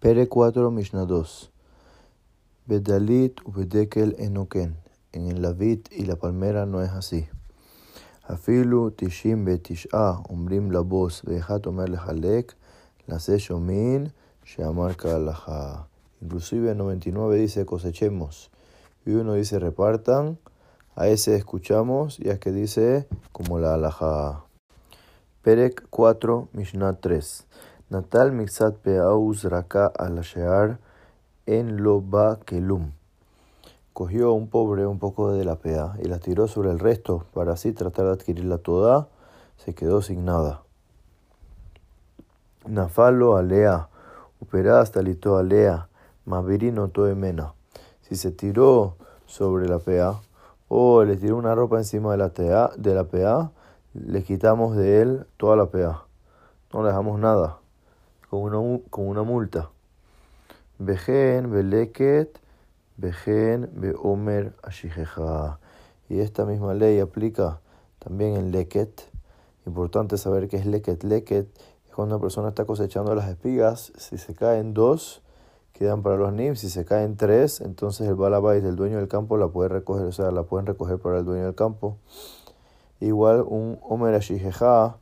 Pere 4, Mishnah 2. Bedalit ubedekel enoken. En el David y la palmera no es así. Afilu tishim betish'a umbrim la voz veja tomar lejalek la shomin sheamar kalaja. Inclusive en 99 dice cosechemos y uno dice repartan. A ese escuchamos y es que dice como la alaja. Perek 4, Mishnah 3. Natal mixat peaus raka al en lo ba kelum. Cogió a un pobre un poco de la pea y la tiró sobre el resto para así tratar de adquirirla toda. Se quedó sin nada. Nafalo alea, uperas talito alea, mavirino toemena. Si se tiró sobre la pea o le tiró una ropa encima de la, tea, de la pea, le quitamos de él toda la pea. No le dejamos nada, con una, con una multa. Vejen, beleket, vejen, beomer, ashijeja. Y esta misma ley aplica también en leket. Importante saber qué es leket. Leket es cuando una persona está cosechando las espigas. Si se caen dos, quedan para los nim. Si se caen tres, entonces el balabais del dueño del campo la puede recoger, o sea, la pueden recoger para el dueño del campo. Igual un Omer Ashijeja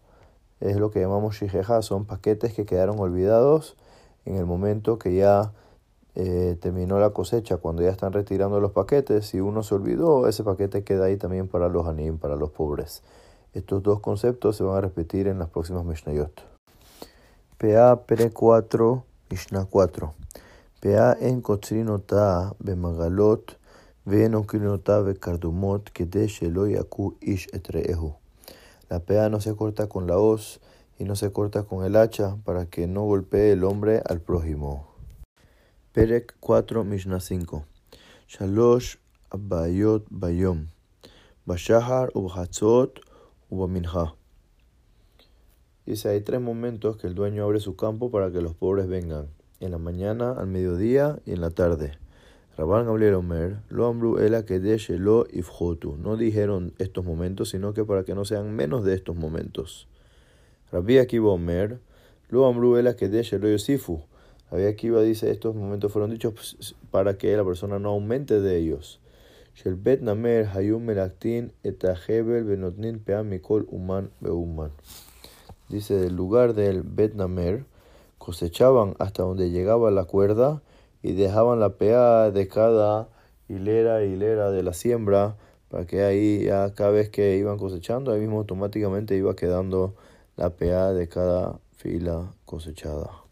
es lo que llamamos Shijeja, son paquetes que quedaron olvidados en el momento que ya eh, terminó la cosecha, cuando ya están retirando los paquetes. Si uno se olvidó, ese paquete queda ahí también para los anim, para los pobres. Estos dos conceptos se van a repetir en las próximas Mishnayot. PA Pere 4, Mishnah 4. PA en Kotrinota Bemagalot la pea no se corta con la hoz y no se corta con el hacha para que no golpee el hombre al prójimo. Perek 4 Mishnah 5 Shalosh Abayot Bayom Bashahar Ubhatzot Ubaminha Dice, hay tres momentos que el dueño abre su campo para que los pobres vengan. En la mañana, al mediodía y en la tarde. Rabban Gabriel Omer, lo ambru ela lo ifjotu. No dijeron estos momentos, sino que para que no sean menos de estos momentos. Rabbi Akiva Omer, lo ambru ela lo yosifu. Rabbi Akiva dice estos momentos fueron dichos para que la persona no aumente de ellos. Shel bet namer hayum melaktin etahebel benotnin peam mikol uman beuman. Dice del lugar del bet namer cosechaban hasta donde llegaba la cuerda y dejaban la pea de cada hilera hilera de la siembra para que ahí ya cada vez que iban cosechando, ahí mismo automáticamente iba quedando la pea de cada fila cosechada.